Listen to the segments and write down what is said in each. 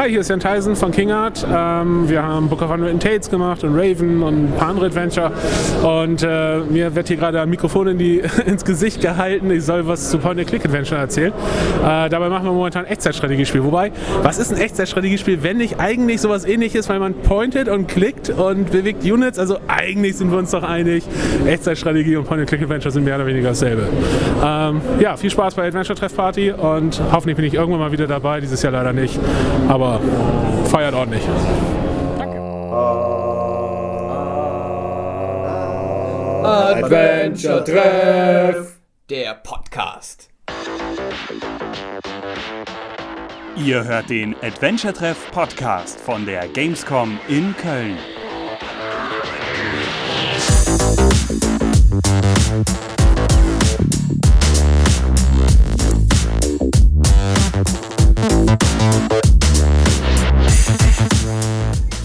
Hi, hier ist Jan Tyson von King Art. Ähm, wir haben Book of Unwritten Tales gemacht und Raven und ein paar andere Adventure. Und äh, mir wird hier gerade ein Mikrofon in die, ins Gesicht gehalten. Ich soll was zu Point-and-Click-Adventure erzählen. Äh, dabei machen wir momentan ein Echtzeitstrategiespiel. Wobei, was ist ein Echtzeitstrategiespiel, wenn nicht eigentlich sowas ähnliches, weil man pointet und klickt und bewegt Units? Also eigentlich sind wir uns doch einig, Echtzeitstrategie und Point-and-Click-Adventure sind mehr oder weniger dasselbe. Ähm, ja, viel Spaß bei Adventure Treff Party und hoffentlich bin ich irgendwann mal wieder dabei. Dieses Jahr leider nicht. Aber aber feiert ordentlich. Danke. Adventure Treff, der Podcast. Ihr hört den Adventure Treff Podcast von der Gamescom in Köln.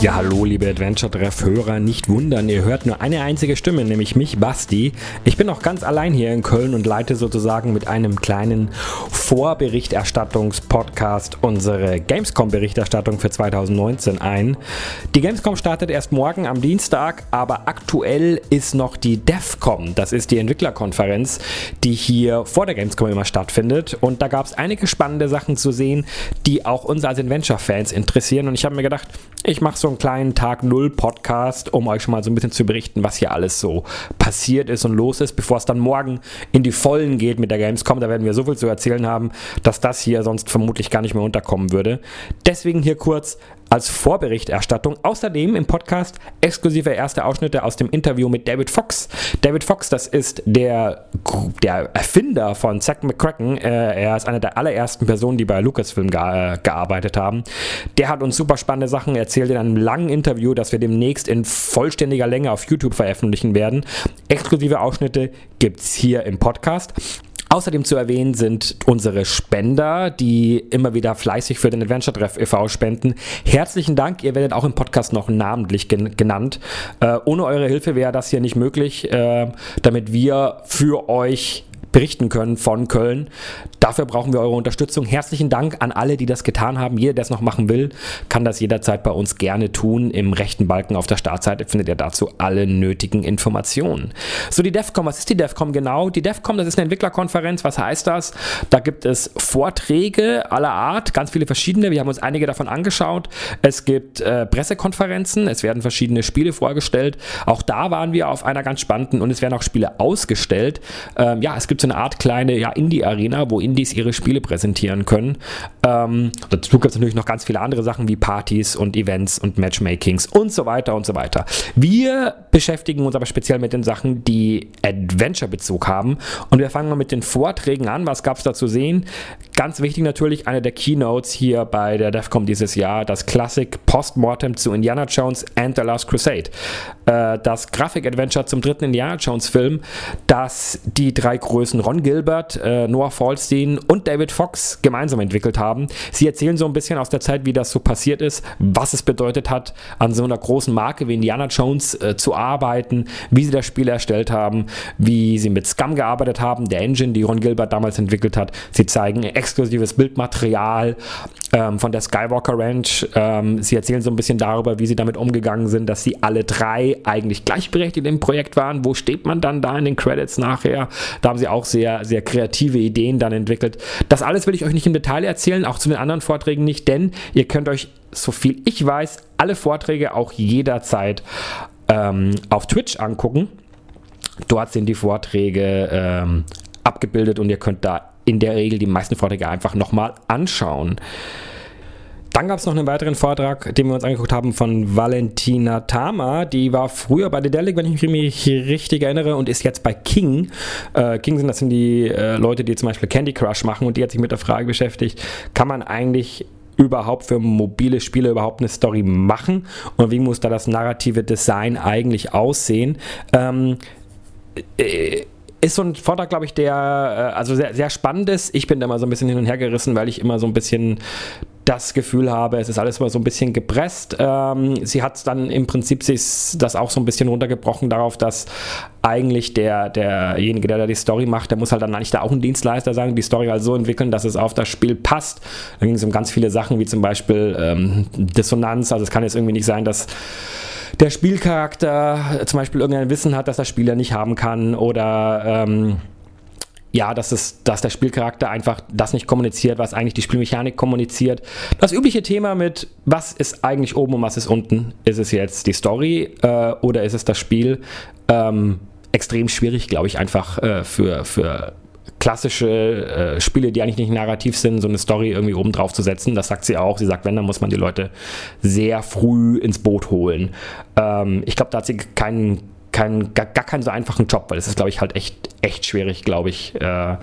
Ja, hallo, liebe Adventure-Treff-Hörer. Nicht wundern, ihr hört nur eine einzige Stimme, nämlich mich, Basti. Ich bin auch ganz allein hier in Köln und leite sozusagen mit einem kleinen Vorberichterstattungs-Podcast unsere Gamescom-Berichterstattung für 2019 ein. Die Gamescom startet erst morgen am Dienstag, aber aktuell ist noch die DEFCOM. Das ist die Entwicklerkonferenz, die hier vor der Gamescom immer stattfindet. Und da gab es einige spannende Sachen zu sehen, die auch uns als Adventure-Fans interessieren. Und ich habe mir gedacht, ich mache so einen kleinen Tag Null Podcast, um euch schon mal so ein bisschen zu berichten, was hier alles so passiert ist und los ist, bevor es dann morgen in die Vollen geht mit der Gamescom. Da werden wir so viel zu erzählen haben, dass das hier sonst vermutlich gar nicht mehr unterkommen würde. Deswegen hier kurz als Vorberichterstattung. Außerdem im Podcast exklusive erste Ausschnitte aus dem Interview mit David Fox. David Fox, das ist der, der Erfinder von Zack McCracken. Äh, er ist eine der allerersten Personen, die bei Lucasfilm äh, gearbeitet haben. Der hat uns super spannende Sachen erzählt in einem langen Interview, das wir demnächst in vollständiger Länge auf YouTube veröffentlichen werden. Exklusive Ausschnitte gibt es hier im Podcast. Außerdem zu erwähnen sind unsere Spender, die immer wieder fleißig für den Adventure Treff e.V. spenden. Herzlichen Dank, ihr werdet auch im Podcast noch namentlich gen genannt. Äh, ohne eure Hilfe wäre das hier nicht möglich, äh, damit wir für euch berichten können von Köln. Dafür brauchen wir eure Unterstützung. Herzlichen Dank an alle, die das getan haben. Jeder, der es noch machen will, kann das jederzeit bei uns gerne tun. Im rechten Balken auf der Startseite findet ihr dazu alle nötigen Informationen. So, die DEFCOM, was ist die DEFCOM genau? Die DEFCOM, das ist eine Entwicklerkonferenz. Was heißt das? Da gibt es Vorträge aller Art, ganz viele verschiedene. Wir haben uns einige davon angeschaut. Es gibt äh, Pressekonferenzen, es werden verschiedene Spiele vorgestellt. Auch da waren wir auf einer ganz spannenden und es werden auch Spiele ausgestellt. Ähm, ja, es gibt so eine Art kleine ja, Indie-Arena, wo Indies ihre Spiele präsentieren können. Ähm, dazu gibt es natürlich noch ganz viele andere Sachen wie Partys und Events und Matchmakings und so weiter und so weiter. Wir beschäftigen uns aber speziell mit den Sachen, die Adventure-Bezug haben. Und wir fangen mal mit den Vorträgen an. Was gab es da zu sehen? Ganz wichtig natürlich, eine der Keynotes hier bei der DEFCOM dieses Jahr, das Classic Postmortem zu Indiana Jones and the Last Crusade. Äh, das Grafik-Adventure zum dritten Indiana Jones-Film, das die drei Größen Ron Gilbert, äh, Noah Falstein und David Fox gemeinsam entwickelt haben. Sie erzählen so ein bisschen aus der Zeit, wie das so passiert ist, was es bedeutet hat, an so einer großen Marke wie Indiana Jones äh, zu arbeiten, wie sie das Spiel erstellt haben, wie sie mit Scum gearbeitet haben, der Engine, die Ron Gilbert damals entwickelt hat. Sie zeigen exklusives Bildmaterial ähm, von der Skywalker Ranch. Ähm, sie erzählen so ein bisschen darüber, wie sie damit umgegangen sind, dass sie alle drei eigentlich gleichberechtigt im Projekt waren. Wo steht man dann da in den Credits nachher? Da haben sie auch sehr, sehr kreative Ideen dann entwickelt. Das alles will ich euch nicht im Detail erzählen, auch zu den anderen Vorträgen nicht, denn ihr könnt euch, so viel ich weiß, alle Vorträge auch jederzeit ähm, auf Twitch angucken. Dort sind die Vorträge ähm, abgebildet und ihr könnt da in der Regel die meisten Vorträge einfach nochmal anschauen. Dann gab es noch einen weiteren Vortrag, den wir uns angeguckt haben von Valentina Tama. Die war früher bei Dedelic, wenn ich mich richtig erinnere, und ist jetzt bei King. Äh, King sind das sind die äh, Leute, die zum Beispiel Candy Crush machen und die hat sich mit der Frage beschäftigt, kann man eigentlich überhaupt für mobile Spiele überhaupt eine Story machen und wie muss da das narrative Design eigentlich aussehen? Ähm, äh, ist so ein Vortrag, glaube ich, der äh, also sehr, sehr spannend ist. Ich bin da mal so ein bisschen hin und her gerissen, weil ich immer so ein bisschen das Gefühl habe, es ist alles mal so ein bisschen gepresst. Ähm, sie hat dann im Prinzip sich das auch so ein bisschen runtergebrochen darauf, dass eigentlich der, derjenige, der da die Story macht, der muss halt dann eigentlich da auch ein Dienstleister sein, die Story halt so entwickeln, dass es auf das Spiel passt. Da ging es um ganz viele Sachen, wie zum Beispiel ähm, Dissonanz. Also es kann jetzt irgendwie nicht sein, dass der Spielcharakter zum Beispiel irgendein Wissen hat, das der Spieler nicht haben kann oder ähm, ja, dass, es, dass der Spielcharakter einfach das nicht kommuniziert, was eigentlich die Spielmechanik kommuniziert. Das übliche Thema mit, was ist eigentlich oben und was ist unten? Ist es jetzt die Story äh, oder ist es das Spiel? Ähm, extrem schwierig, glaube ich, einfach äh, für, für klassische äh, Spiele, die eigentlich nicht narrativ sind, so eine Story irgendwie oben drauf zu setzen. Das sagt sie auch. Sie sagt, wenn, dann muss man die Leute sehr früh ins Boot holen. Ähm, ich glaube, da hat sie keinen kein, gar, gar keinen so einfachen Job, weil es ist, glaube ich, halt echt, echt schwierig, glaube ich, äh,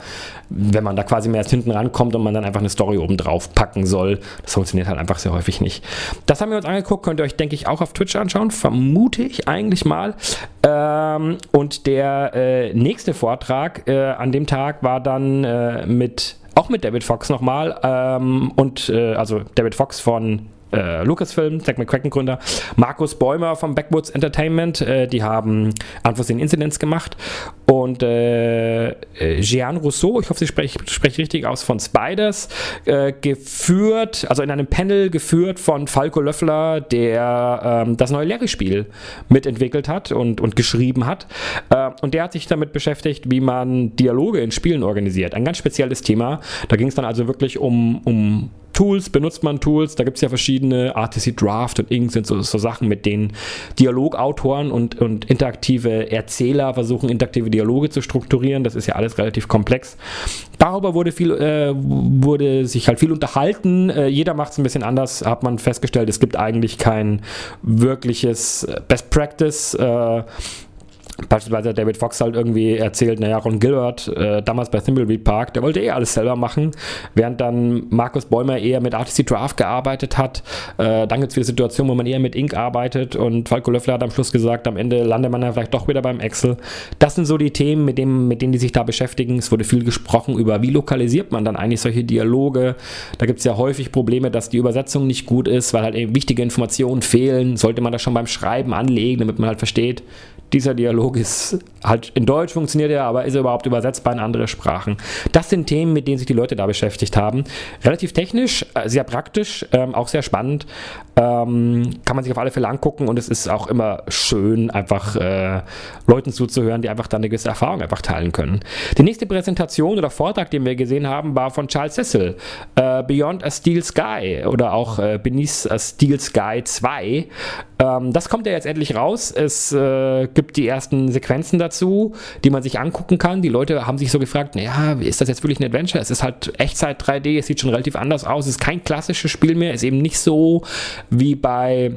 wenn man da quasi mehr erst hinten rankommt und man dann einfach eine Story oben drauf packen soll. Das funktioniert halt einfach sehr häufig nicht. Das haben wir uns angeguckt, könnt ihr euch, denke ich, auch auf Twitch anschauen, vermute ich eigentlich mal. Ähm, und der äh, nächste Vortrag äh, an dem Tag war dann äh, mit auch mit David Fox nochmal ähm, und äh, also David Fox von äh, Lucasfilm, Zack McCracken Gründer, Markus Bäumer vom Backwoods Entertainment, äh, die haben Unforeseen Incidents gemacht und äh, Jean Rousseau, ich hoffe, ich spreche sprech richtig aus, von Spiders, äh, geführt, also in einem Panel geführt von Falco Löffler, der ähm, das neue Larry-Spiel mitentwickelt hat und, und geschrieben hat. Äh, und der hat sich damit beschäftigt, wie man Dialoge in Spielen organisiert. Ein ganz spezielles Thema. Da ging es dann also wirklich um, um Tools, benutzt man Tools, da gibt es ja verschiedene, RTC Draft und Ink sind so, so Sachen, mit denen Dialogautoren und, und interaktive Erzähler versuchen, interaktive Dialoge zu strukturieren. Das ist ja alles relativ komplex. Darüber wurde viel, äh, wurde sich halt viel unterhalten. Äh, jeder macht es ein bisschen anders, hat man festgestellt. Es gibt eigentlich kein wirkliches Best Practice. Äh, Beispielsweise David Fox halt irgendwie erzählt, naja, Ron Gilbert, äh, damals bei Thimbleweed Park, der wollte eh alles selber machen, während dann Markus Bäumer eher mit RTC Draft gearbeitet hat. Äh, dann gibt es wieder Situationen, wo man eher mit Ink arbeitet und Falco Löffler hat am Schluss gesagt, am Ende landet man dann vielleicht doch wieder beim Excel. Das sind so die Themen, mit, dem, mit denen die sich da beschäftigen. Es wurde viel gesprochen über, wie lokalisiert man dann eigentlich solche Dialoge. Da gibt es ja häufig Probleme, dass die Übersetzung nicht gut ist, weil halt eben wichtige Informationen fehlen. Sollte man das schon beim Schreiben anlegen, damit man halt versteht, dieser Dialog ist halt in Deutsch funktioniert er, aber ist er überhaupt übersetzbar in andere Sprachen? Das sind Themen, mit denen sich die Leute da beschäftigt haben. Relativ technisch, äh, sehr praktisch, ähm, auch sehr spannend. Ähm, kann man sich auf alle Fälle angucken und es ist auch immer schön, einfach äh, Leuten zuzuhören, die einfach dann eine gewisse Erfahrung einfach teilen können. Die nächste Präsentation oder Vortrag, den wir gesehen haben, war von Charles Cecil, äh, Beyond a Steel Sky oder auch äh, Beneath a Steel Sky 2. Ähm, das kommt ja jetzt endlich raus. Es äh, gibt die ersten Sequenzen dazu, die man sich angucken kann. Die Leute haben sich so gefragt, naja, ist das jetzt wirklich ein Adventure? Es ist halt Echtzeit 3D, es sieht schon relativ anders aus. Es ist kein klassisches Spiel mehr, es ist eben nicht so wie bei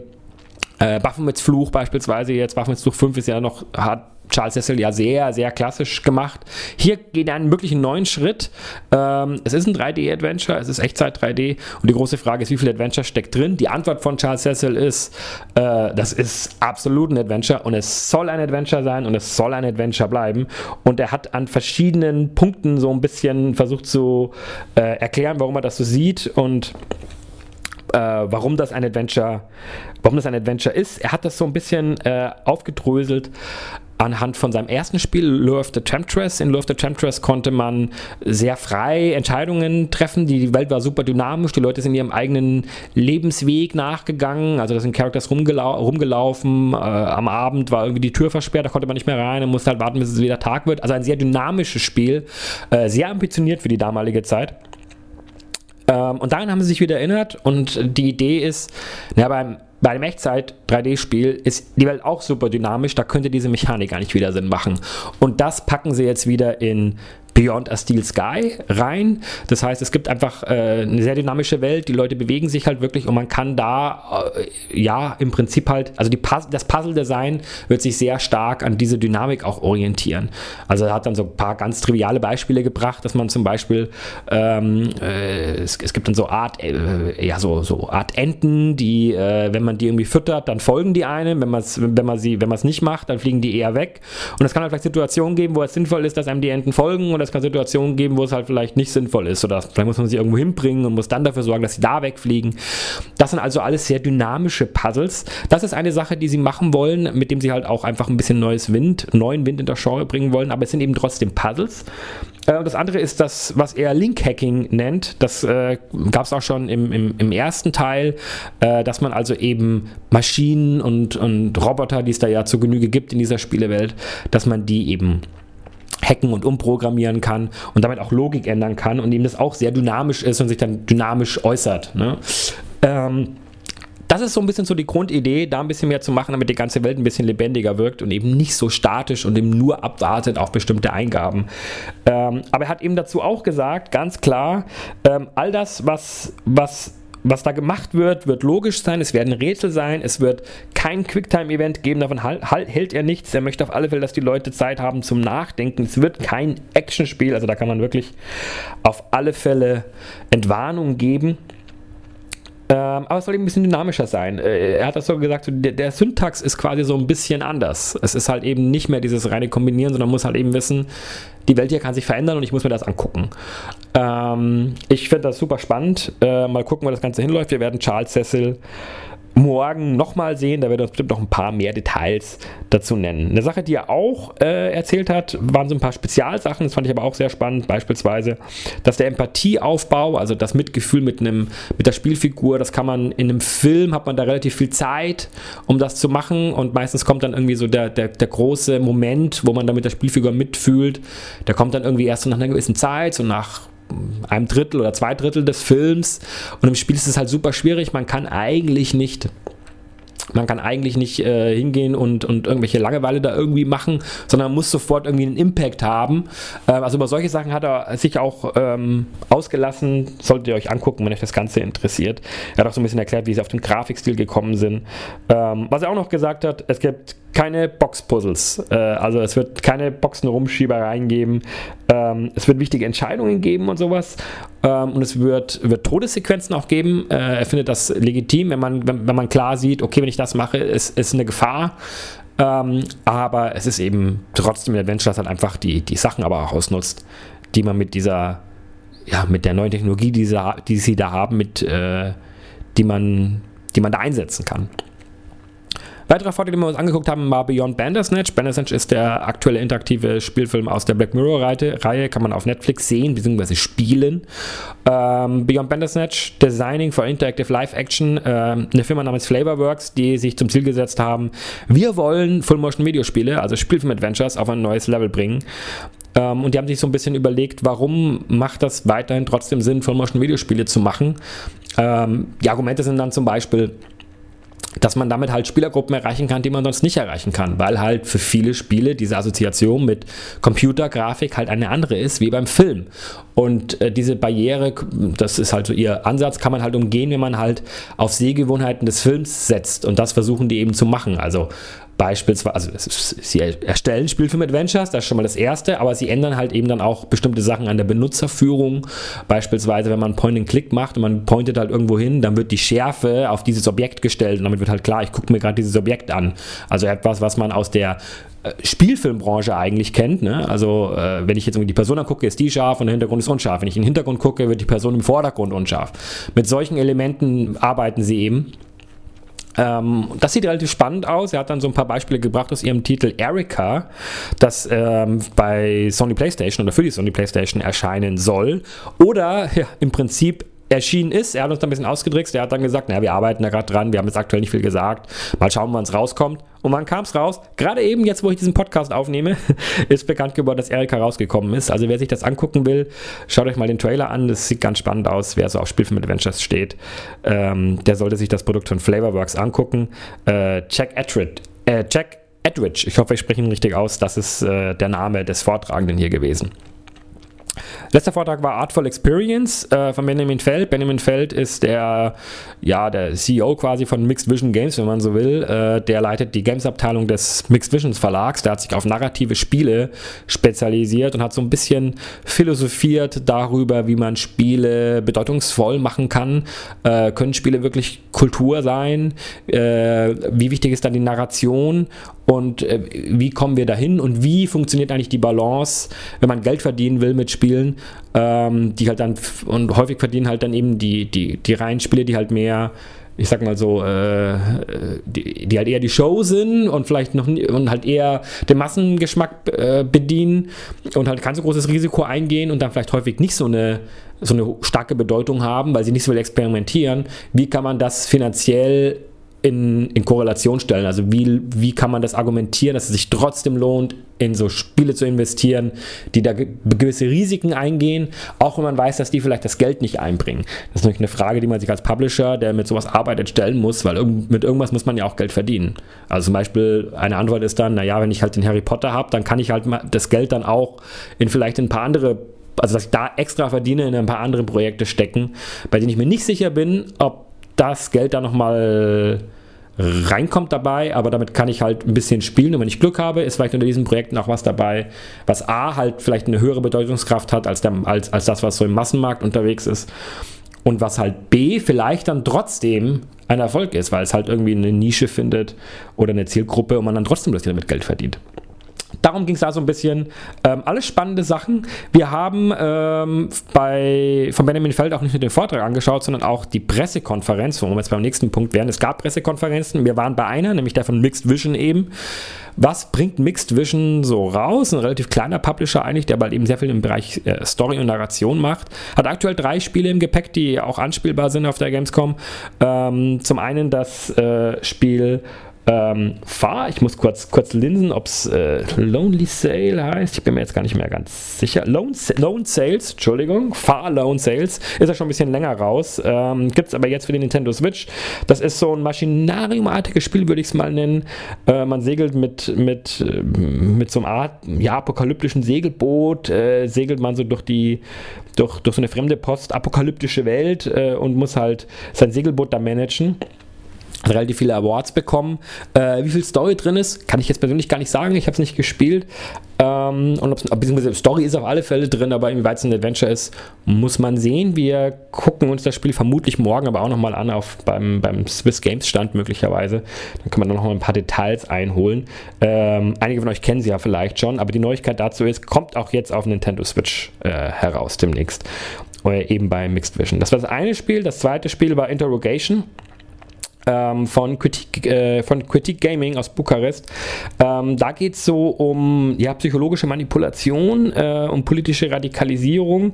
äh, Baphomets Fluch beispielsweise. Jetzt Baphomets Fluch 5 ist ja noch, hat Charles Cecil ja sehr, sehr klassisch gemacht. Hier geht er einen wirklichen neuen Schritt. Ähm, es ist ein 3D-Adventure, es ist Echtzeit 3D und die große Frage ist, wie viel Adventure steckt drin? Die Antwort von Charles Cecil ist, äh, das ist absolut ein Adventure und es soll ein Adventure sein und es soll ein Adventure bleiben. Und er hat an verschiedenen Punkten so ein bisschen versucht zu äh, erklären, warum er das so sieht und äh, warum das ein Adventure, warum das ein Adventure ist. Er hat das so ein bisschen äh, aufgedröselt anhand von seinem ersten Spiel, Lure of the Temptress. In Lure of the Temptress konnte man sehr frei Entscheidungen treffen. Die Welt war super dynamisch. Die Leute sind ihrem eigenen Lebensweg nachgegangen. Also da sind Characters rumgelau rumgelaufen. Äh, am Abend war irgendwie die Tür versperrt, da konnte man nicht mehr rein. Man musste halt warten, bis es wieder Tag wird. Also ein sehr dynamisches Spiel. Äh, sehr ambitioniert für die damalige Zeit. Ähm, und daran haben sie sich wieder erinnert und die Idee ist, na, beim bei einem Echtzeit-3D-Spiel ist die Welt auch super dynamisch, da könnte diese Mechanik gar nicht wieder Sinn machen. Und das packen sie jetzt wieder in Beyond a Steel Sky rein. Das heißt, es gibt einfach äh, eine sehr dynamische Welt, die Leute bewegen sich halt wirklich und man kann da, äh, ja, im Prinzip halt, also die, das Puzzle-Design wird sich sehr stark an diese Dynamik auch orientieren. Also er hat dann so ein paar ganz triviale Beispiele gebracht, dass man zum Beispiel, ähm, äh, es, es, gibt dann so Art, äh, ja, so, so Art Enten, die, äh, wenn man die irgendwie füttert, dann folgen die einem, wenn, wenn man sie, wenn man es nicht macht, dann fliegen die eher weg. Und es kann halt vielleicht Situationen geben, wo es sinnvoll ist, dass einem die Enten folgen oder es kann Situationen geben, wo es halt vielleicht nicht sinnvoll ist oder vielleicht muss man sie irgendwo hinbringen und muss dann dafür sorgen, dass sie da wegfliegen. Das sind also alles sehr dynamische Puzzles. Das ist eine Sache, die sie machen wollen, mit dem sie halt auch einfach ein bisschen neues Wind, neuen Wind in der Genre bringen wollen, aber es sind eben trotzdem Puzzles. Äh, das andere ist das, was er Link-Hacking nennt. Das äh, gab es auch schon im, im, im ersten Teil, äh, dass man also eben Maschinen und, und Roboter, die es da ja zu Genüge gibt in dieser Spielewelt, dass man die eben hacken und umprogrammieren kann und damit auch Logik ändern kann und eben das auch sehr dynamisch ist und sich dann dynamisch äußert. Ne? Ähm, das ist so ein bisschen so die Grundidee, da ein bisschen mehr zu machen, damit die ganze Welt ein bisschen lebendiger wirkt und eben nicht so statisch und eben nur abwartet auf bestimmte Eingaben. Ähm, aber er hat eben dazu auch gesagt, ganz klar, ähm, all das, was, was was da gemacht wird, wird logisch sein, es werden Rätsel sein, es wird kein Quicktime-Event geben, davon hält er nichts. Er möchte auf alle Fälle, dass die Leute Zeit haben zum Nachdenken. Es wird kein Actionspiel, also da kann man wirklich auf alle Fälle Entwarnung geben. Ähm, aber es soll eben ein bisschen dynamischer sein. Äh, er hat das so gesagt, der, der, Syntax ist quasi so ein bisschen anders. Es ist halt eben nicht mehr dieses reine Kombinieren, sondern muss halt eben wissen, die Welt hier kann sich verändern und ich muss mir das angucken. Ähm, ich finde das super spannend. Äh, mal gucken, wo das Ganze hinläuft. Wir werden Charles Cecil morgen nochmal sehen. Da wird er uns bestimmt noch ein paar mehr Details dazu nennen. Eine Sache, die er auch äh, erzählt hat, waren so ein paar Spezialsachen. Das fand ich aber auch sehr spannend. Beispielsweise, dass der Empathieaufbau, also das Mitgefühl mit, einem, mit der Spielfigur, das kann man in einem Film, hat man da relativ viel Zeit, um das zu machen. Und meistens kommt dann irgendwie so der, der, der große Moment, wo man da mit der Spielfigur mitfühlt. Der kommt dann irgendwie erst so nach einer gewissen Zeit, so nach einem Drittel oder zwei Drittel des Films. Und im Spiel ist es halt super schwierig. Man kann eigentlich nicht man kann eigentlich nicht äh, hingehen und, und irgendwelche Langeweile da irgendwie machen, sondern muss sofort irgendwie einen Impact haben. Äh, also über solche Sachen hat er sich auch ähm, ausgelassen. Solltet ihr euch angucken, wenn euch das Ganze interessiert. Er hat auch so ein bisschen erklärt, wie sie auf den Grafikstil gekommen sind. Ähm, was er auch noch gesagt hat, es gibt keine Box-Puzzles. Äh, also es wird keine Boxen-Rumschiebereien geben. Ähm, es wird wichtige Entscheidungen geben und sowas. Ähm, und es wird, wird Todessequenzen auch geben. Äh, er findet das legitim, wenn man, wenn, wenn man klar sieht, okay, wenn ich das mache, ist, ist eine Gefahr. Ähm, aber es ist eben trotzdem ein Adventure, das halt einfach die, die Sachen aber auch ausnutzt, die man mit dieser, ja, mit der neuen Technologie, die sie, die sie da haben, mit, äh, die, man, die man da einsetzen kann. Weiterer Vorteil, den wir uns angeguckt haben, war Beyond Bandersnatch. Bandersnatch ist der aktuelle interaktive Spielfilm aus der Black Mirror-Reihe, kann man auf Netflix sehen bzw. spielen. Ähm, Beyond Bandersnatch, Designing for Interactive Live Action, ähm, eine Firma namens Flavorworks, die sich zum Ziel gesetzt haben, wir wollen Full-Motion-Videospiele, also Spielfilm-Adventures, auf ein neues Level bringen. Ähm, und die haben sich so ein bisschen überlegt, warum macht das weiterhin trotzdem Sinn, Full-Motion-Videospiele zu machen. Ähm, die Argumente sind dann zum Beispiel, dass man damit halt Spielergruppen erreichen kann, die man sonst nicht erreichen kann, weil halt für viele Spiele diese Assoziation mit Computergrafik halt eine andere ist wie beim Film. Und äh, diese Barriere, das ist halt so ihr Ansatz, kann man halt umgehen, wenn man halt auf Sehgewohnheiten des Films setzt. Und das versuchen die eben zu machen. Also Beispielsweise, also sie erstellen Spielfilm-Adventures, das ist schon mal das Erste, aber sie ändern halt eben dann auch bestimmte Sachen an der Benutzerführung. Beispielsweise, wenn man Point-and-Click macht und man pointet halt irgendwo hin, dann wird die Schärfe auf dieses Objekt gestellt und damit wird halt klar, ich gucke mir gerade dieses Objekt an. Also etwas, was man aus der äh, Spielfilmbranche eigentlich kennt. Ne? Also äh, wenn ich jetzt irgendwie die Person angucke, ist die scharf und der Hintergrund ist unscharf. Wenn ich in den Hintergrund gucke, wird die Person im Vordergrund unscharf. Mit solchen Elementen arbeiten sie eben. Ähm, das sieht relativ spannend aus. Er hat dann so ein paar Beispiele gebracht aus ihrem Titel Erika, das ähm, bei Sony PlayStation oder für die Sony PlayStation erscheinen soll. Oder ja, im Prinzip erschienen ist. Er hat uns da ein bisschen ausgedrickst. Er hat dann gesagt, naja, wir arbeiten da gerade dran, wir haben jetzt aktuell nicht viel gesagt. Mal schauen, wann es rauskommt. Und wann kam es raus? Gerade eben, jetzt wo ich diesen Podcast aufnehme, ist bekannt geworden, dass Erika rausgekommen ist. Also wer sich das angucken will, schaut euch mal den Trailer an. Das sieht ganz spannend aus, wer so auf Spielfilm Adventures steht. Ähm, der sollte sich das Produkt von Flavorworks angucken. Äh, Jack Etridge, äh, Jack ich hoffe, ich spreche ihn richtig aus, das ist äh, der Name des Vortragenden hier gewesen. Letzter Vortrag war Artful Experience äh, von Benjamin Feld. Benjamin Feld ist der, ja, der CEO quasi von Mixed Vision Games, wenn man so will. Äh, der leitet die Games-Abteilung des Mixed Visions Verlags. Der hat sich auf narrative Spiele spezialisiert und hat so ein bisschen philosophiert darüber, wie man Spiele bedeutungsvoll machen kann. Äh, können Spiele wirklich Kultur sein? Äh, wie wichtig ist dann die Narration? Und äh, wie kommen wir dahin und wie funktioniert eigentlich die Balance, wenn man Geld verdienen will mit Spielen, ähm, die halt dann und häufig verdienen halt dann eben die, die, die reinen Spiele, die halt mehr ich sag mal so, äh, die, die, halt eher die Show sind und vielleicht noch und halt eher den Massengeschmack äh, bedienen und halt kein so großes Risiko eingehen und dann vielleicht häufig nicht so eine, so eine starke Bedeutung haben, weil sie nicht so viel experimentieren. Wie kann man das finanziell in, in Korrelation stellen. Also wie, wie kann man das argumentieren, dass es sich trotzdem lohnt, in so Spiele zu investieren, die da gewisse Risiken eingehen, auch wenn man weiß, dass die vielleicht das Geld nicht einbringen. Das ist natürlich eine Frage, die man sich als Publisher, der mit sowas arbeitet, stellen muss, weil mit irgendwas muss man ja auch Geld verdienen. Also zum Beispiel eine Antwort ist dann, naja, wenn ich halt den Harry Potter habe, dann kann ich halt das Geld dann auch in vielleicht ein paar andere also dass ich da extra verdiene, in ein paar andere Projekte stecken, bei denen ich mir nicht sicher bin, ob das Geld da nochmal reinkommt dabei, aber damit kann ich halt ein bisschen spielen und wenn ich Glück habe, ist vielleicht unter diesen Projekten auch was dabei, was A halt vielleicht eine höhere Bedeutungskraft hat als, der, als, als das, was so im Massenmarkt unterwegs ist und was halt B vielleicht dann trotzdem ein Erfolg ist, weil es halt irgendwie eine Nische findet oder eine Zielgruppe und man dann trotzdem das damit Geld verdient. Darum ging es da so ein bisschen. Ähm, alles spannende Sachen. Wir haben ähm, bei, von Benjamin Feld auch nicht nur den Vortrag angeschaut, sondern auch die Pressekonferenz, wo wir jetzt beim nächsten Punkt wären. Es gab Pressekonferenzen. Wir waren bei einer, nämlich der von Mixed Vision eben. Was bringt Mixed Vision so raus? Ein relativ kleiner Publisher eigentlich, der bald eben sehr viel im Bereich äh, Story und Narration macht. Hat aktuell drei Spiele im Gepäck, die auch anspielbar sind auf der Gamescom. Ähm, zum einen das äh, Spiel ähm, Far, ich muss kurz, kurz linsen, ob es äh, Lonely Sale heißt. Ich bin mir jetzt gar nicht mehr ganz sicher. Lone, Lone Sales, Entschuldigung. Far Lone Sales ist ja schon ein bisschen länger raus. Ähm, Gibt es aber jetzt für die Nintendo Switch. Das ist so ein Maschinariumartiges Spiel, würde ich es mal nennen. Äh, man segelt mit, mit, äh, mit so einem Art ja, apokalyptischen Segelboot, äh, segelt man so durch die durch, durch so eine fremde postapokalyptische Welt äh, und muss halt sein Segelboot da managen relativ viele Awards bekommen. Äh, wie viel Story drin ist, kann ich jetzt persönlich gar nicht sagen. Ich habe es nicht gespielt. Ähm, und ob beziehungsweise Story ist auf alle Fälle drin, aber inwieweit es ein Adventure ist, muss man sehen. Wir gucken uns das Spiel vermutlich morgen aber auch nochmal an auf beim, beim Swiss Games Stand möglicherweise. Dann kann man noch mal ein paar Details einholen. Ähm, einige von euch kennen sie ja vielleicht schon, aber die Neuigkeit dazu ist, kommt auch jetzt auf Nintendo Switch äh, heraus demnächst. Oder eben bei Mixed Vision. Das war das eine Spiel. Das zweite Spiel war Interrogation ähm, von, Kritik, äh, von Kritik Gaming aus Bukarest. Ähm, da geht es so um ja, psychologische Manipulation, äh, um politische Radikalisierung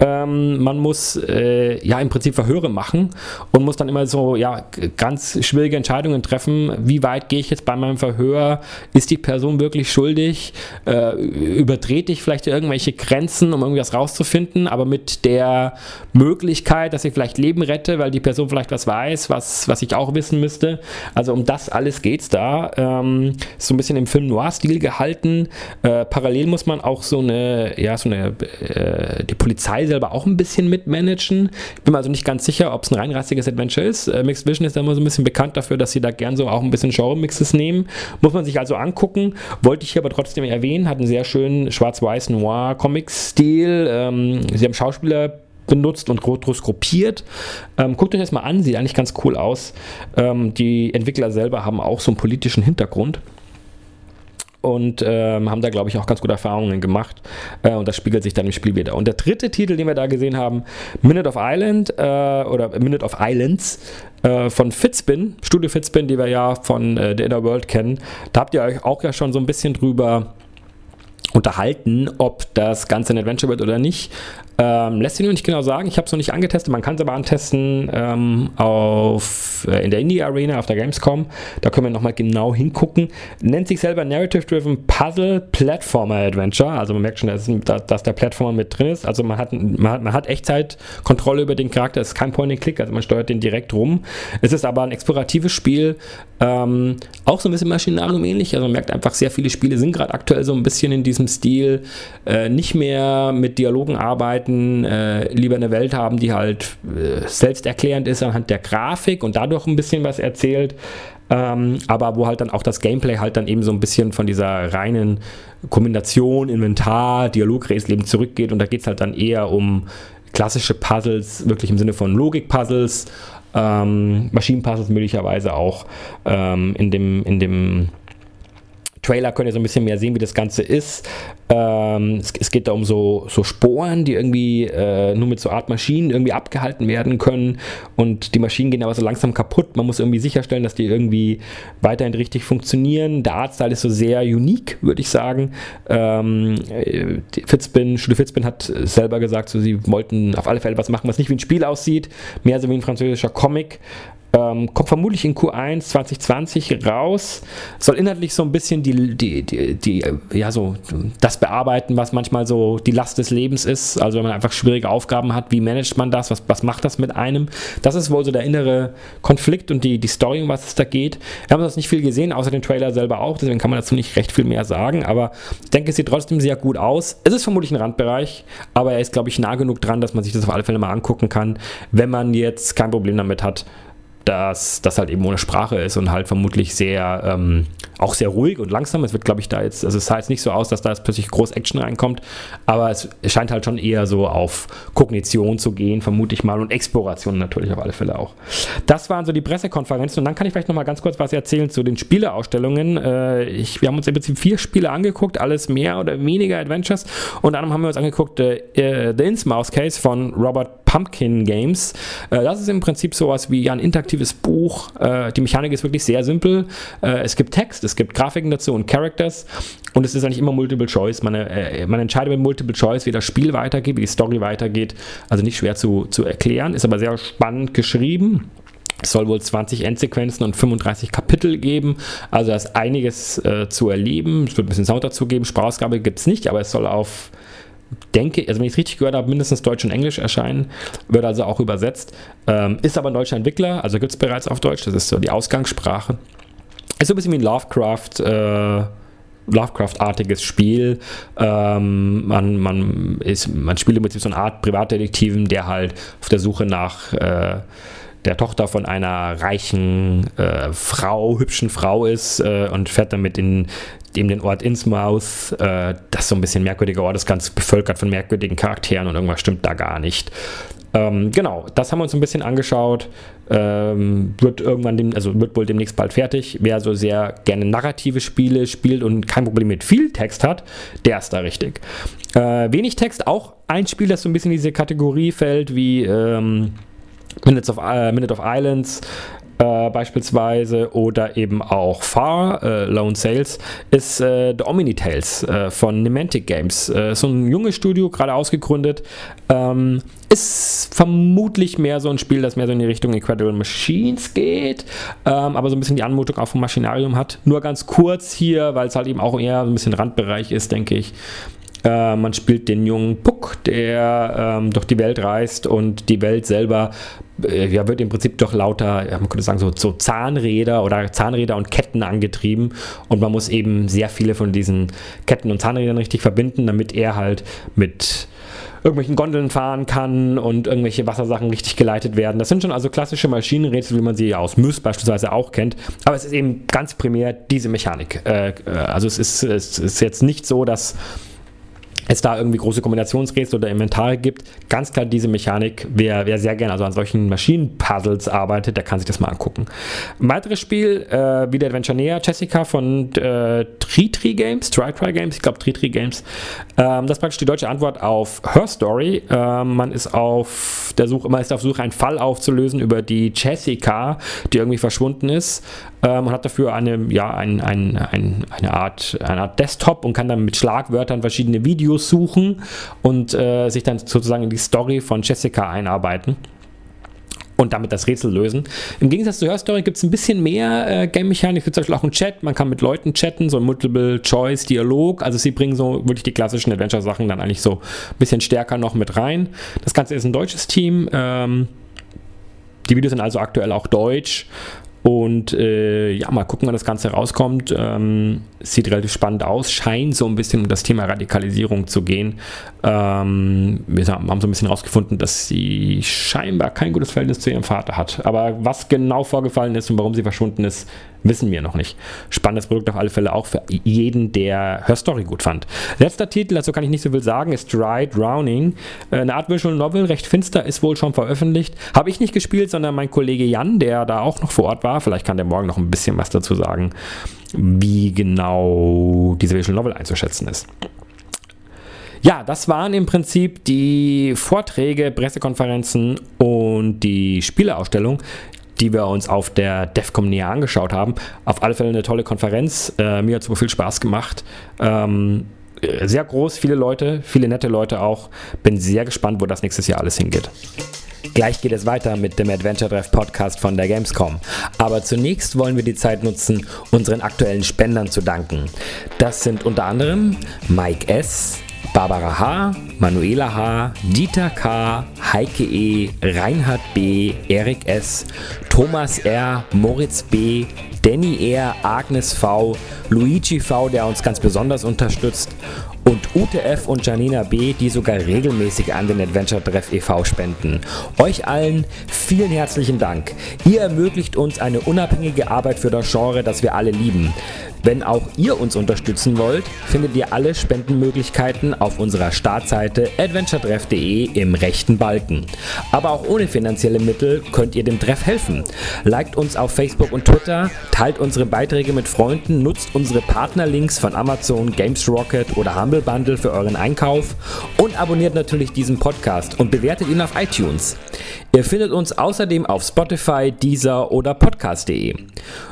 ähm, man muss äh, ja im Prinzip Verhöre machen und muss dann immer so ja ganz schwierige Entscheidungen treffen. Wie weit gehe ich jetzt bei meinem Verhör? Ist die Person wirklich schuldig? Äh, übertrete ich vielleicht irgendwelche Grenzen, um irgendwas rauszufinden, aber mit der Möglichkeit, dass ich vielleicht Leben rette, weil die Person vielleicht was weiß, was, was ich auch wissen müsste. Also um das alles geht es da. Ähm, so ein bisschen im Film Noir-Stil gehalten. Äh, parallel muss man auch so eine, ja, so eine, äh, die Polizei selber auch ein bisschen mitmanagen. Ich bin mir also nicht ganz sicher, ob es ein reinrassiges Adventure ist. Äh, Mixed Vision ist ja immer so ein bisschen bekannt dafür, dass sie da gern so auch ein bisschen Genre-Mixes nehmen. Muss man sich also angucken. Wollte ich hier aber trotzdem erwähnen, hat einen sehr schönen schwarz-weiß Noir-Comic-Stil. Ähm, sie haben Schauspieler benutzt und rotoskopiert. Ähm, guckt euch das mal an, sieht eigentlich ganz cool aus. Ähm, die Entwickler selber haben auch so einen politischen Hintergrund und ähm, haben da, glaube ich, auch ganz gute Erfahrungen gemacht. Äh, und das spiegelt sich dann im Spiel wieder. Und der dritte Titel, den wir da gesehen haben, Minute of Island äh, oder Minute of Islands äh, von Fitspin, Studio Fitspin, die wir ja von äh, The Inner World kennen. Da habt ihr euch auch ja schon so ein bisschen drüber unterhalten, ob das Ganze ein Adventure wird oder nicht. Ähm, lässt sich nur nicht genau sagen. Ich habe es noch nicht angetestet. Man kann es aber antesten ähm, auf, äh, in der Indie Arena auf der Gamescom. Da können wir nochmal genau hingucken. Nennt sich selber Narrative Driven Puzzle Platformer Adventure. Also man merkt schon, dass, dass der Platformer mit drin ist. Also man hat, man hat, man hat Echtzeitkontrolle über den Charakter. Es ist kein Point-and-Click, also man steuert den direkt rum. Es ist aber ein exploratives Spiel. Ähm, auch so ein bisschen Maschinarium ähnlich. Also man merkt einfach, sehr viele Spiele sind gerade aktuell so ein bisschen in diesem Stil. Äh, nicht mehr mit Dialogen arbeiten Seiten äh, lieber eine Welt haben, die halt äh, selbsterklärend ist anhand der Grafik und dadurch ein bisschen was erzählt. Ähm, aber wo halt dann auch das Gameplay halt dann eben so ein bisschen von dieser reinen Kombination, Inventar, Dialogrätsel eben zurückgeht und da geht es halt dann eher um klassische Puzzles, wirklich im Sinne von Logik-Puzzles, ähm, Maschinenpuzzles möglicherweise auch ähm, in dem, in dem Trailer könnt ihr so ein bisschen mehr sehen, wie das Ganze ist. Ähm, es, es, geht da um so, so Sporen, die irgendwie äh, nur mit so Art Maschinen irgendwie abgehalten werden können. Und die Maschinen gehen aber so langsam kaputt. Man muss irgendwie sicherstellen, dass die irgendwie weiterhin richtig funktionieren. Der Artstyle ist so sehr unique, würde ich sagen. Ähm, Fitzbin, Studio Fitzbin hat selber gesagt, so, sie wollten auf alle Fälle was machen, was nicht wie ein Spiel aussieht, mehr so wie ein französischer Comic. Ähm, kommt vermutlich in Q1 2020 raus. Soll inhaltlich so ein bisschen die, die, die, die, ja, so das bearbeiten, was manchmal so die Last des Lebens ist. Also wenn man einfach schwierige Aufgaben hat, wie managt man das? Was, was macht das mit einem? Das ist wohl so der innere Konflikt und die, die Story, um was es da geht. Wir haben das nicht viel gesehen, außer den Trailer selber auch, deswegen kann man dazu nicht recht viel mehr sagen. Aber ich denke, es sieht trotzdem sehr gut aus. Es ist vermutlich ein Randbereich, aber er ist, glaube ich, nah genug dran, dass man sich das auf alle Fälle mal angucken kann, wenn man jetzt kein Problem damit hat, dass das halt eben ohne Sprache ist und halt vermutlich sehr, ähm, auch sehr ruhig und langsam. Es wird, glaube ich, da jetzt, also es sah jetzt nicht so aus, dass da jetzt plötzlich groß Action reinkommt, aber es scheint halt schon eher so auf Kognition zu gehen, vermute ich mal, und Exploration natürlich auf alle Fälle auch. Das waren so die Pressekonferenzen und dann kann ich vielleicht nochmal ganz kurz was erzählen zu den Spieleausstellungen. Äh, ich, wir haben uns im Prinzip vier Spiele angeguckt, alles mehr oder weniger Adventures. Unter anderem haben wir uns angeguckt äh, äh The Innsmouth Case von Robert Pumpkin Games. Äh, das ist im Prinzip sowas wie ein interaktives Buch. Äh, die Mechanik ist wirklich sehr simpel. Äh, es gibt Text, es gibt Grafiken dazu und Characters und es ist eigentlich immer Multiple Choice. Man, man entscheidet mit Multiple Choice, wie das Spiel weitergeht, wie die Story weitergeht. Also nicht schwer zu, zu erklären, ist aber sehr spannend geschrieben. Es soll wohl 20 Endsequenzen und 35 Kapitel geben. Also da ist einiges äh, zu erleben. Es wird ein bisschen Sound dazu geben. Sprachausgabe gibt es nicht, aber es soll auf denke, also wenn ich es richtig gehört habe, mindestens Deutsch und Englisch erscheinen, wird also auch übersetzt. Ähm, ist aber ein deutscher Entwickler, also gibt es bereits auf Deutsch, das ist so die Ausgangssprache. Ist so ein bisschen wie ein Lovecraft, äh, Lovecraft-artiges Spiel. Ähm, man, man, ist, man spielt mit so einer Art Privatdetektiven, der halt auf der Suche nach äh, der Tochter von einer reichen äh, Frau, hübschen Frau ist äh, und fährt damit in dem den Ort Innsmouth. Äh, das ist so ein bisschen merkwürdiger Ort, ist ganz bevölkert von merkwürdigen Charakteren und irgendwas stimmt da gar nicht. Ähm, genau, das haben wir uns ein bisschen angeschaut. Ähm, wird irgendwann, dem, also wird wohl demnächst bald fertig. Wer so sehr gerne narrative Spiele spielt und kein Problem mit viel Text hat, der ist da richtig. Äh, wenig Text, auch ein Spiel, das so ein bisschen in diese Kategorie fällt, wie ähm, Minutes of, äh, Minute of Islands, äh, beispielsweise oder eben auch Far, äh, Lone Sales, ist äh, The Omni Tales äh, von Nimantic Games. Äh, so ein junges Studio, gerade ausgegründet. Ähm, ist vermutlich mehr so ein Spiel, das mehr so in die Richtung Incredible Machines geht, ähm, aber so ein bisschen die Anmutung auch vom Maschinarium hat. Nur ganz kurz hier, weil es halt eben auch eher so ein bisschen Randbereich ist, denke ich. Äh, man spielt den jungen Puck, der ähm, durch die Welt reist und die Welt selber äh, ja, wird im Prinzip durch lauter, ja, man könnte sagen, so, so, Zahnräder oder Zahnräder und Ketten angetrieben. Und man muss eben sehr viele von diesen Ketten und Zahnrädern richtig verbinden, damit er halt mit irgendwelchen Gondeln fahren kann und irgendwelche Wassersachen richtig geleitet werden. Das sind schon also klassische Maschinenrätsel, wie man sie aus Myst beispielsweise auch kennt. Aber es ist eben ganz primär diese Mechanik. Äh, äh also es ist, es ist jetzt nicht so, dass es da irgendwie große Kombinationsrätsel oder Inventare gibt. Ganz klar diese Mechanik, wer, wer sehr gerne also an solchen Maschinenpuzzles arbeitet, der kann sich das mal angucken. Ein weiteres Spiel, äh, wieder Adventure Jessica von äh, Tritri Games, Try Games, ich glaube Tritri Games. Ähm, das ist praktisch die deutsche Antwort auf Her Story. Ähm, man ist auf der Suche, man ist auf Suche, einen Fall aufzulösen über die Jessica, die irgendwie verschwunden ist. Ähm, man hat dafür eine, ja, ein, ein, ein, eine, Art, eine Art Desktop und kann dann mit Schlagwörtern verschiedene Videos suchen und äh, sich dann sozusagen in die Story von Jessica einarbeiten und damit das Rätsel lösen. Im Gegensatz zur Hörstory gibt es ein bisschen mehr äh, Game-Mechanik. Zum Beispiel auch einen Chat, man kann mit Leuten chatten, so ein Multiple-Choice-Dialog. Also sie bringen so wirklich die klassischen Adventure-Sachen dann eigentlich so ein bisschen stärker noch mit rein. Das Ganze ist ein deutsches Team. Ähm, die Videos sind also aktuell auch deutsch und äh, ja, mal gucken, wann das Ganze rauskommt. Ähm, sieht relativ spannend aus, scheint so ein bisschen um das Thema Radikalisierung zu gehen. Ähm, wir haben so ein bisschen rausgefunden, dass sie scheinbar kein gutes Verhältnis zu ihrem Vater hat. Aber was genau vorgefallen ist und warum sie verschwunden ist, Wissen wir noch nicht. Spannendes Produkt auf alle Fälle auch für jeden, der Her Story gut fand. Letzter Titel, dazu kann ich nicht so viel sagen, ist Dry Drowning. Äh, eine Art Visual Novel, recht finster, ist wohl schon veröffentlicht. Habe ich nicht gespielt, sondern mein Kollege Jan, der da auch noch vor Ort war. Vielleicht kann der morgen noch ein bisschen was dazu sagen, wie genau diese Visual Novel einzuschätzen ist. Ja, das waren im Prinzip die Vorträge, Pressekonferenzen und die Spieleausstellung, die wir uns auf der DEFCOM näher angeschaut haben. Auf alle Fälle eine tolle Konferenz. Äh, mir hat super viel Spaß gemacht. Ähm, sehr groß, viele Leute, viele nette Leute auch. Bin sehr gespannt, wo das nächstes Jahr alles hingeht. Gleich geht es weiter mit dem Adventure Drive Podcast von der Gamescom. Aber zunächst wollen wir die Zeit nutzen, unseren aktuellen Spendern zu danken. Das sind unter anderem Mike S., Barbara H., Manuela H., Dieter K., Heike E., Reinhard B., Erik S., Thomas R., Moritz B., Danny R., Agnes V., Luigi V., der uns ganz besonders unterstützt und UTF und Janina B., die sogar regelmäßig an den Adventure Treff e.V. spenden. Euch allen vielen herzlichen Dank. Ihr ermöglicht uns eine unabhängige Arbeit für das Genre, das wir alle lieben. Wenn auch ihr uns unterstützen wollt, findet ihr alle Spendenmöglichkeiten auf unserer Startseite adventuretreff.de im rechten Balken. Aber auch ohne finanzielle Mittel könnt ihr dem Treff helfen. Liked uns auf Facebook und Twitter, teilt unsere Beiträge mit Freunden, nutzt unsere Partnerlinks von Amazon, Games Rocket oder Humble Bundle für euren Einkauf und abonniert natürlich diesen Podcast und bewertet ihn auf iTunes. Ihr findet uns außerdem auf Spotify, Deezer oder Podcast.de.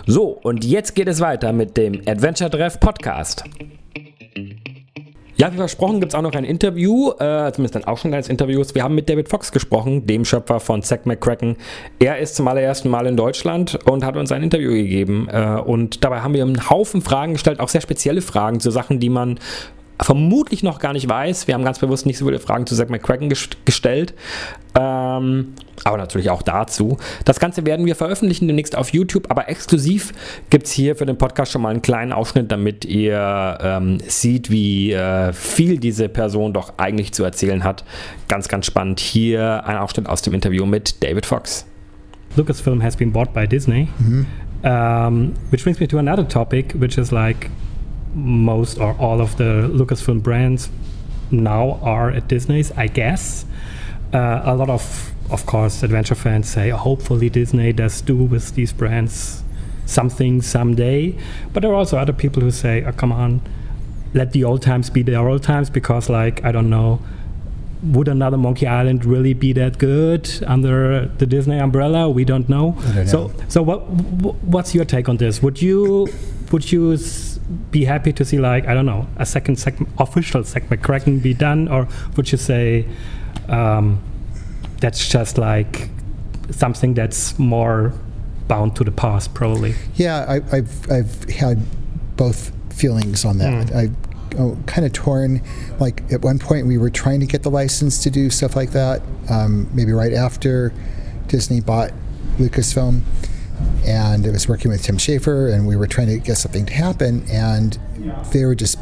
So, und jetzt geht es weiter mit dem Adventure Treff Podcast. Ja, wie versprochen gibt es auch noch ein Interview, äh, zumindest ein auch schon kleines Interview. Wir haben mit David Fox gesprochen, dem Schöpfer von Zack McCracken. Er ist zum allerersten Mal in Deutschland und hat uns ein Interview gegeben. Äh, und dabei haben wir einen Haufen Fragen gestellt, auch sehr spezielle Fragen zu Sachen, die man vermutlich noch gar nicht weiß. Wir haben ganz bewusst nicht so viele Fragen zu Zack McCracken gestellt. Ähm, aber natürlich auch dazu. Das Ganze werden wir veröffentlichen demnächst auf YouTube, aber exklusiv gibt es hier für den Podcast schon mal einen kleinen Ausschnitt, damit ihr ähm, seht, wie äh, viel diese Person doch eigentlich zu erzählen hat. Ganz, ganz spannend. Hier ein Ausschnitt aus dem Interview mit David Fox. Lucasfilm has been bought by Disney, mm -hmm. um, which brings me to another topic, which is like most or all of the Lucasfilm brands now are at Disney's, I guess. Uh, a lot of, of course, adventure fans say, oh, hopefully Disney does do with these brands something someday. But there are also other people who say, oh, come on, let the old times be the old times because, like, I don't know, would another Monkey Island really be that good under the Disney umbrella? We don't know. Don't know. So, so what, what's your take on this? Would you, would you be happy to see like I don't know a second sec- official Zack McCracken be done, or would you say um, that's just like something that's more bound to the past, probably? Yeah, I, have I've had both feelings on that. Mm. I oh, kind of torn. Like at one point, we were trying to get the license to do stuff like that. Um, maybe right after Disney bought Lucasfilm and I was working with Tim Schafer, and we were trying to get something to happen, and they were just.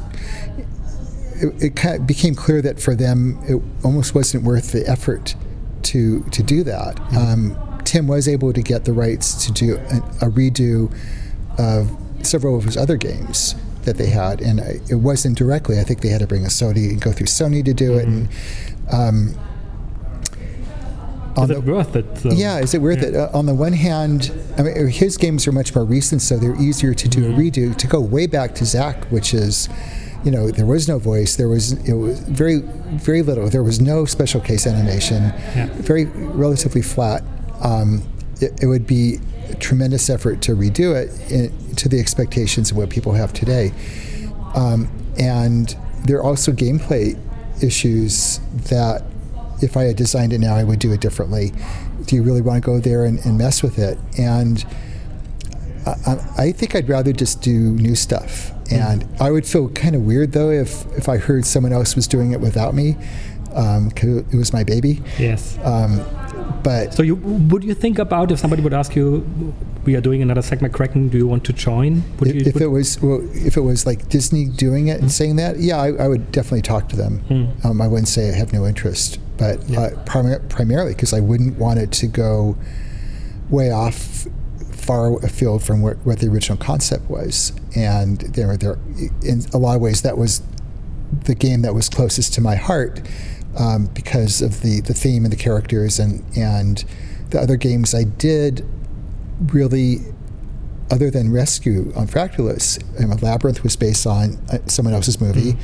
It, it kind of became clear that for them, it almost wasn't worth the effort to to do that. Mm-hmm. Um, Tim was able to get the rights to do a, a, redo of several of his other games that they had, and it wasn't directly. I think they had to bring a Sony and go through Sony to do mm-hmm. it, and um, is it the, worth it? So. Yeah, is it worth yeah. it? Uh, on the one hand, I mean, his games are much more recent, so they're easier to do mm-hmm. a redo. To go way back to Zach, which is, you know, there was no voice, there was it was very, very little. There was no special case animation, yeah. very relatively flat. Um, it, it, would be a tremendous effort to redo it in, to the expectations of what people have today, um, and there are also gameplay issues that if I had designed it now, I would do it differently. Do you really want to go there and, and mess with it? And I, I, think I'd rather just do new stuff. And mm. I would feel kind of weird though if, if I heard someone else was doing it without me, because um, it was my baby. Yes. Um, but so you would you think about if somebody would ask you, we are doing another segment McCracken, do you want to join? Would if, you, if it was well, if it was like Disney doing it and mm. saying that, yeah, I, I, would definitely talk to them. Mm. Um, I wouldn't say I have no interest but yeah. uh, prim- primarily because I wouldn't want it to go way off far afield from what, what the original concept was, and there, there, in a lot of ways, that was the game that was closest to my heart um, because of the the theme and the characters and and the other games I did really other than Rescue on Fractalus, you know, Labyrinth was based on uh, someone else's movie.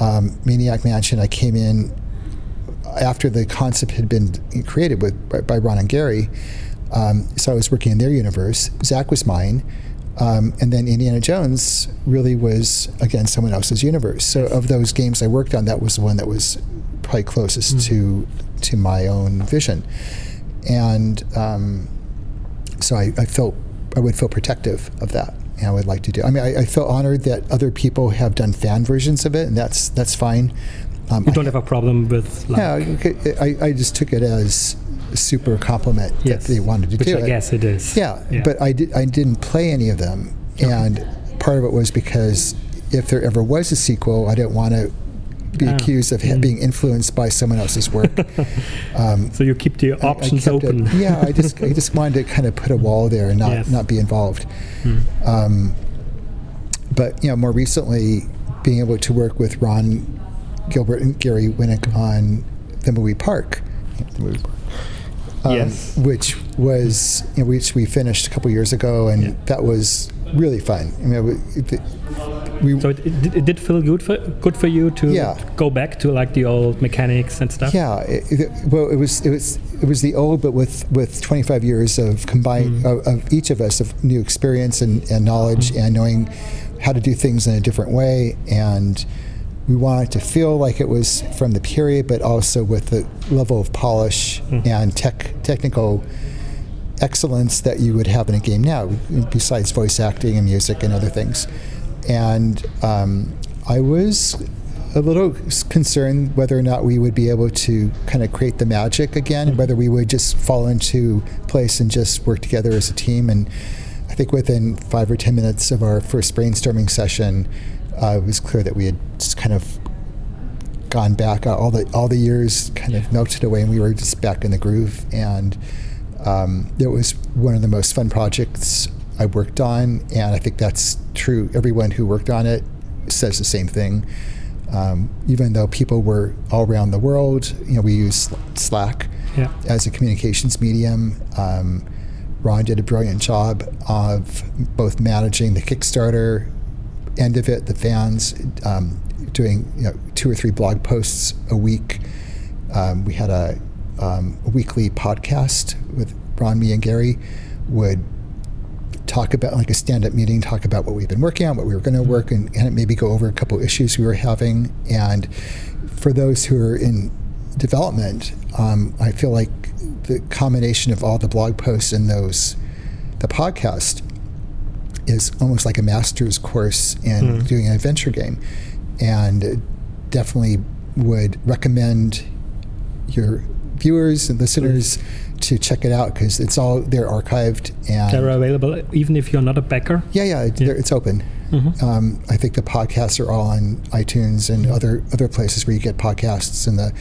Um, Maniac Mansion, I came in after the concept had been created with by, by Ron and Gary. Um, so I was working in their universe. Zach was mine. Um, and then Indiana Jones really was again someone else's universe. So of those games I worked on, that was the one that was probably closest to to my own vision. And um, so I, I felt I would feel protective of that. And I would like to do. I mean, I, I feel honored that other people have done fan versions of it, and that's that's fine. Um, You don't have a problem with like, yeah, I, I just took it as super compliment yes, that they wanted to which do I it. guess it is. Yeah, but I, did, I didn't play any of them. And part of it was because if there ever was a sequel, I didn't want to be Ah. accused of ha- being influenced by someone else's work. um, so you keep the I- I options kept it- open. yeah, I just I just wanted to kind of put a wall there and not Yes. Not be involved. Um, but you know, more recently, being able to work with Ron Gilbert and Gary Winnick on the movie Park, the movie Park, um, Yes. which was you know, which we finished a couple years ago, and Yeah. that was really fun. I mean, it, it, we So it, it, did- it did feel good for good for you to Yeah. go back to like the old mechanics and stuff. Yeah, it, it, well, it was it was it was the old, but with with 25 years of combined of, of each of us of new experience and, and knowledge and knowing how to do things in a different way, and we wanted to feel like it was from the period, but also with the level of polish and tech technical excellence that you would have in a game now, besides voice acting and music and other things. And um, I was a little concerned whether or not we would be able to kind of create the magic again, and whether we would just fall into place and just work together as a team. And I think within five or ten minutes of our first brainstorming session, uh, it was clear that we had just kind of gone back. uh, All the all the years kind of melted away, and we were just back in the groove. And um, it was one of the most fun projects I worked on, and I think that's true. Everyone who worked on it says the same thing. Um, even though people were all around the world, you know, we use Slack Yeah. as a communications medium. Um, Ron did a brilliant job of both managing the Kickstarter end of it, the fans, um, doing you know, two or three blog posts a week. Um, we had a, um, a weekly podcast with Ron, me, and Gary would talk about like a stand-up meeting, talk about what we've been working on, what we were going to work, and, and maybe go over a couple issues we were having. And for those who are in development, um, I feel like the combination of all the blog posts and those, the podcast, is almost like a master's course in doing an adventure game, and definitely would recommend your viewers and listeners to check it out because it's all they're archived and They're available even if you're not a backer. yeah, yeah, they're- it's open. Um, I think the podcasts are all on iTunes and other other places where you get podcasts, and the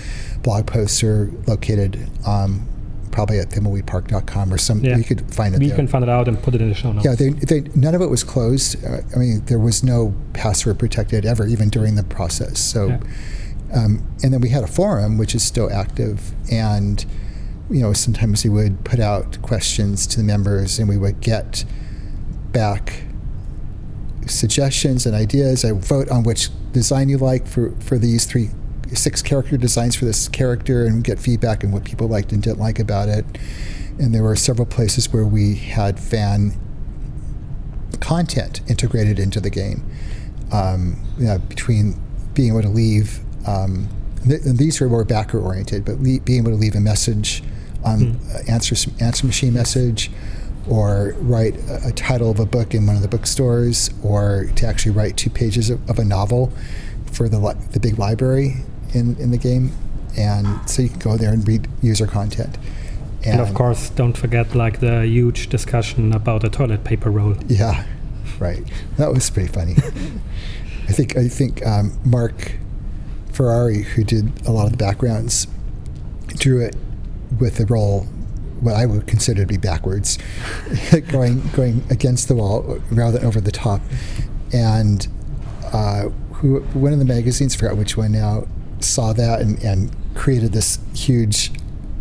blog posts are located um, probably at thimbleweedpark.com or some. Yeah. You could find it We there. can find it out and put it in the show notes. yeah, they, they, none of it was closed. Uh, I mean, there was no password protected ever, even during the process. So, Yeah. um, and then we had a forum which is still active, and you know sometimes we would put out questions to the members, and we would get back suggestions and ideas. I vote on which design you like for for these three. Six character designs for this character, and get feedback on what people liked and didn't like about it. And there were several places where we had fan content integrated into the game. Um, you know, between being able to leave, um, th- and these were more backer oriented, but le- being able to leave a message on uh, answer answer machine message, or write a, a title of a book in one of the bookstores, or to actually write two pages of, of a novel for the li- the big library in, in the game, and so you can go there and read user content. And of course, don't forget like the huge discussion about the toilet paper roll. Yeah, right. That was pretty funny. I think I think um, Mark Ferrari, who did a lot of the backgrounds, drew it with the roll what I would consider to be backwards, going going against the wall rather than over the top. And uh, who one of the magazines, forgot which one now, saw that and, and created this huge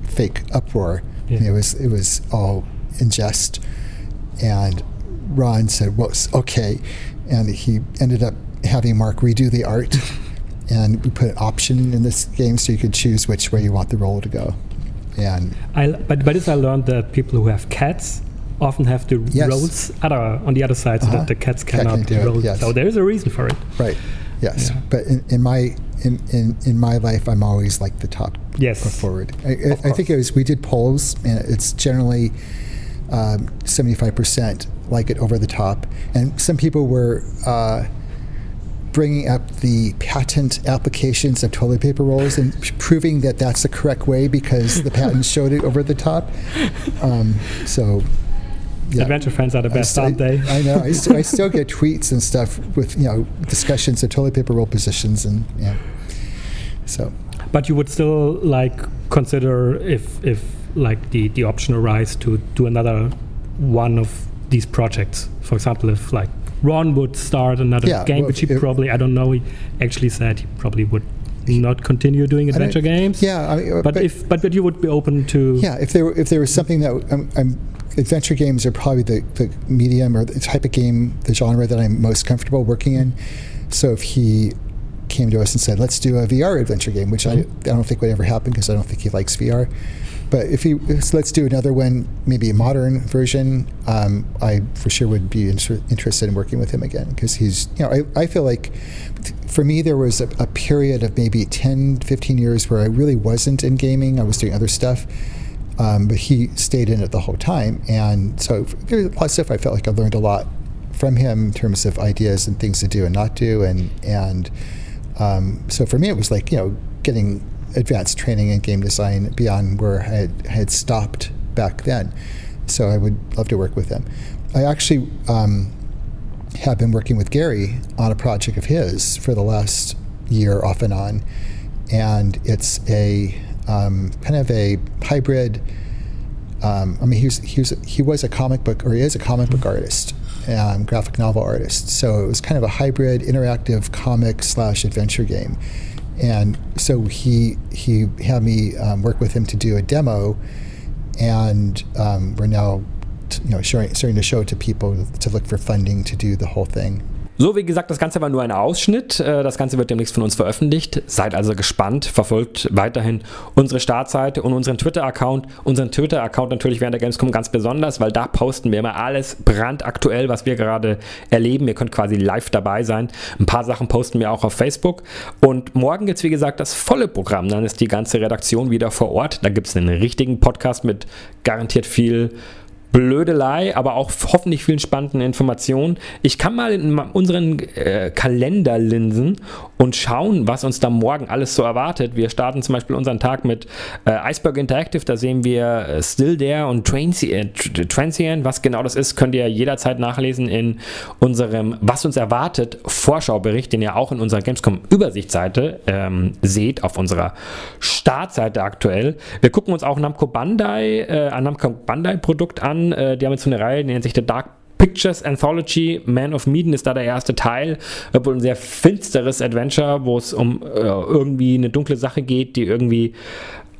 fake uproar. Yeah. It was it was all in jest, and Ron said, "Well, okay," and he ended up having Mark redo the art, and we put an option in this game so you could choose which way you want the roll to go. And I, but by this I learned that people who have cats often have the Yes. rolls other on the other side so Uh-huh. that the cats Cat cannot can roll. yes. So there is a reason for it. right, yes, Yeah. but in, in my in, in, in my life, I'm always like the top Yes. or forward. I, I, I think it was we did polls, and it's generally um, 75% like it over the top, and some people were. Uh, bringing up the patent applications of toilet paper rolls and proving that that's the correct way because the patent showed it over the top. Um, so, yeah. Adventure fans are the best, st- aren't they? I know. I, st- I still get tweets and stuff with you know discussions of toilet paper roll positions and yeah. So But you would still like consider if if like the the option arise to do another one of these projects. For example, if like Ron would start another Yeah, game, well, which he probably I don't know. He actually said he probably would not continue doing adventure games. yeah, I mean, But, if but but you would be open to Yeah, if there were, if there was something that um, I'm, adventure games are probably the, the medium or the type of game, the genre that I'm most comfortable working in. So if he came to us and said, "Let's do a VR adventure game," which I, I don't think would ever happen because I don't think he likes VR. But if he so let's do another one, maybe a modern version, um, I for sure would be inter- interested in working with him again because he's you know I, I feel like for me there was a, a period of maybe 10 15 years where i really wasn't in gaming i was doing other stuff um, but he stayed in it the whole time. And so there's stuff i felt like i learned a lot from him in terms of ideas and things to do and not do. And and um, so for me it was like you know getting advanced training in game design beyond where i had, had stopped back then. So i would love to work with him. I actually um, have been working with Gary on a project of his for the last year off and on. And it's a um, kind of a hybrid. Um, I mean, he was, he, was, he was a comic book, or he is a comic book artist, um, graphic novel artist. So it was kind of a hybrid interactive comic slash adventure game. And so he, he had me um, work with him to do a demo, and um, we're now t- you know, showing, starting to show it to people to look for funding to do the whole thing. So, wie gesagt, das Ganze war nur ein Ausschnitt. Äh, Das Ganze wird demnächst von uns veröffentlicht. Seid also gespannt, verfolgt weiterhin unsere Startseite und unseren Twitter-Account. Unseren Twitter-Account natürlich während der Gamescom ganz besonders, weil da posten wir immer alles brandaktuell, was wir gerade erleben. Ihr könnt quasi live dabei sein. Ein paar Sachen posten wir auch auf Facebook. Und morgen gibt es, wie gesagt, das volle Programm. Dann ist die ganze Redaktion wieder vor Ort. Da gibt es einen richtigen Podcast mit garantiert viel Blödelei, aber auch hoffentlich vielen spannenden Informationen. Ich kann mal in unseren äh, Kalender linsen und schauen, was uns da morgen alles so erwartet. Wir starten zum Beispiel unseren Tag mit äh, Iceberg Interactive. Da sehen wir äh, Still There und äh, Tr- Transient. Was genau das ist, könnt ihr jederzeit nachlesen in unserem Was uns erwartet Vorschaubericht, den ihr auch in unserer Gamescom Übersichtsseite ähm, seht, auf unserer Startseite aktuell. Wir gucken uns auch Namco Bandai, äh, ein Namco Bandai Produkt an. Äh, die haben jetzt so eine Reihe, die nennt sich The Dark Pictures Anthology. Man of Medan ist da der erste Teil. Wird wohl ein sehr finsteres Adventure, wo es um äh, irgendwie eine dunkle Sache geht, die irgendwie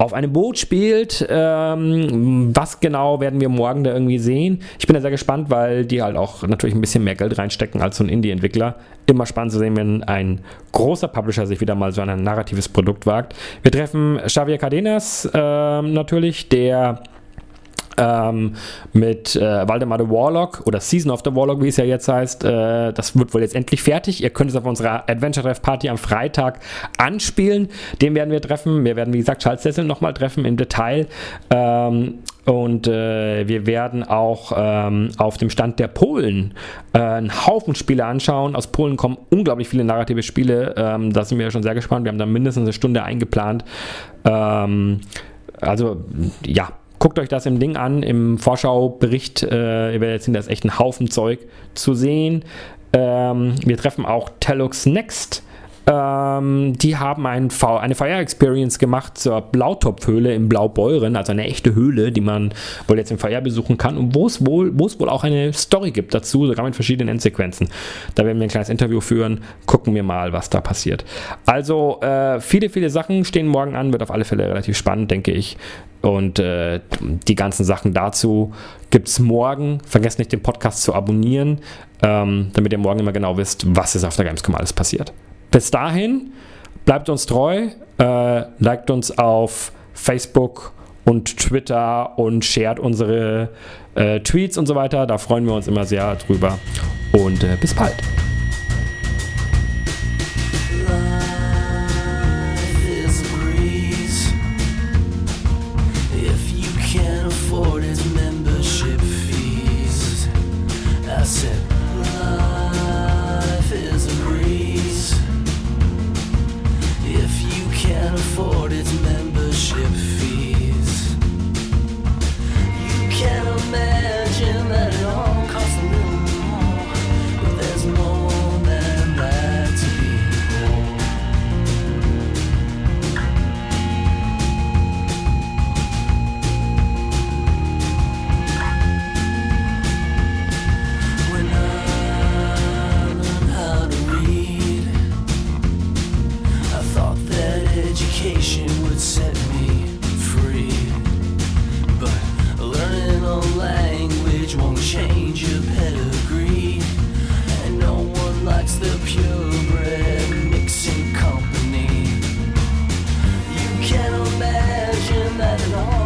auf einem Boot spielt. Ähm, was genau werden wir morgen da irgendwie sehen? Ich bin da sehr gespannt, weil die halt auch natürlich ein bisschen mehr Geld reinstecken als so ein Indie-Entwickler. Immer spannend zu sehen, wenn ein großer Publisher sich wieder mal so ein narratives Produkt wagt. Wir treffen Xavier Cardenas ähm, natürlich, der ähm, mit äh, Waldemar the Warlock oder Season of the Warlock, wie es ja jetzt heißt. Äh, das wird wohl jetzt endlich fertig. Ihr könnt es auf unserer Adventure Treff Party am Freitag anspielen. Den werden wir treffen. Wir werden, wie gesagt, Charles Sessel nochmal treffen im Detail. Ähm, und äh, wir werden auch ähm, auf dem Stand der Polen äh, einen Haufen Spiele anschauen. Aus Polen kommen unglaublich viele narrative Spiele. Ähm, da sind wir schon sehr gespannt. Wir haben da mindestens eine Stunde eingeplant. Ähm, also, ja, guckt euch das im Ding an, im Vorschaubericht. Äh, ihr werdet sehen, da ist echt ein Haufen Zeug zu sehen. Ähm, wir treffen auch Telux Next Ähm, die haben ein v eine VR-Experience gemacht zur Blautopfhöhle im Blaubeuren, also eine echte Höhle, die man wohl jetzt im VR besuchen kann und wo es wohl, wohl auch eine Story gibt dazu, sogar mit verschiedenen Endsequenzen. Da werden wir ein kleines Interview führen, gucken wir mal, was da passiert. Also äh, viele, viele Sachen stehen morgen an, wird auf alle Fälle relativ spannend, denke ich. Und äh, die ganzen Sachen dazu gibt es morgen. Vergesst nicht, den Podcast zu abonnieren, ähm, damit ihr morgen immer genau wisst, was ist auf der Gamescom alles passiert. Bis dahin, bleibt uns treu, äh, liked uns auf Facebook und Twitter und shared unsere äh, Tweets und so weiter. Da freuen wir uns immer sehr drüber. Und äh, bis bald. at all.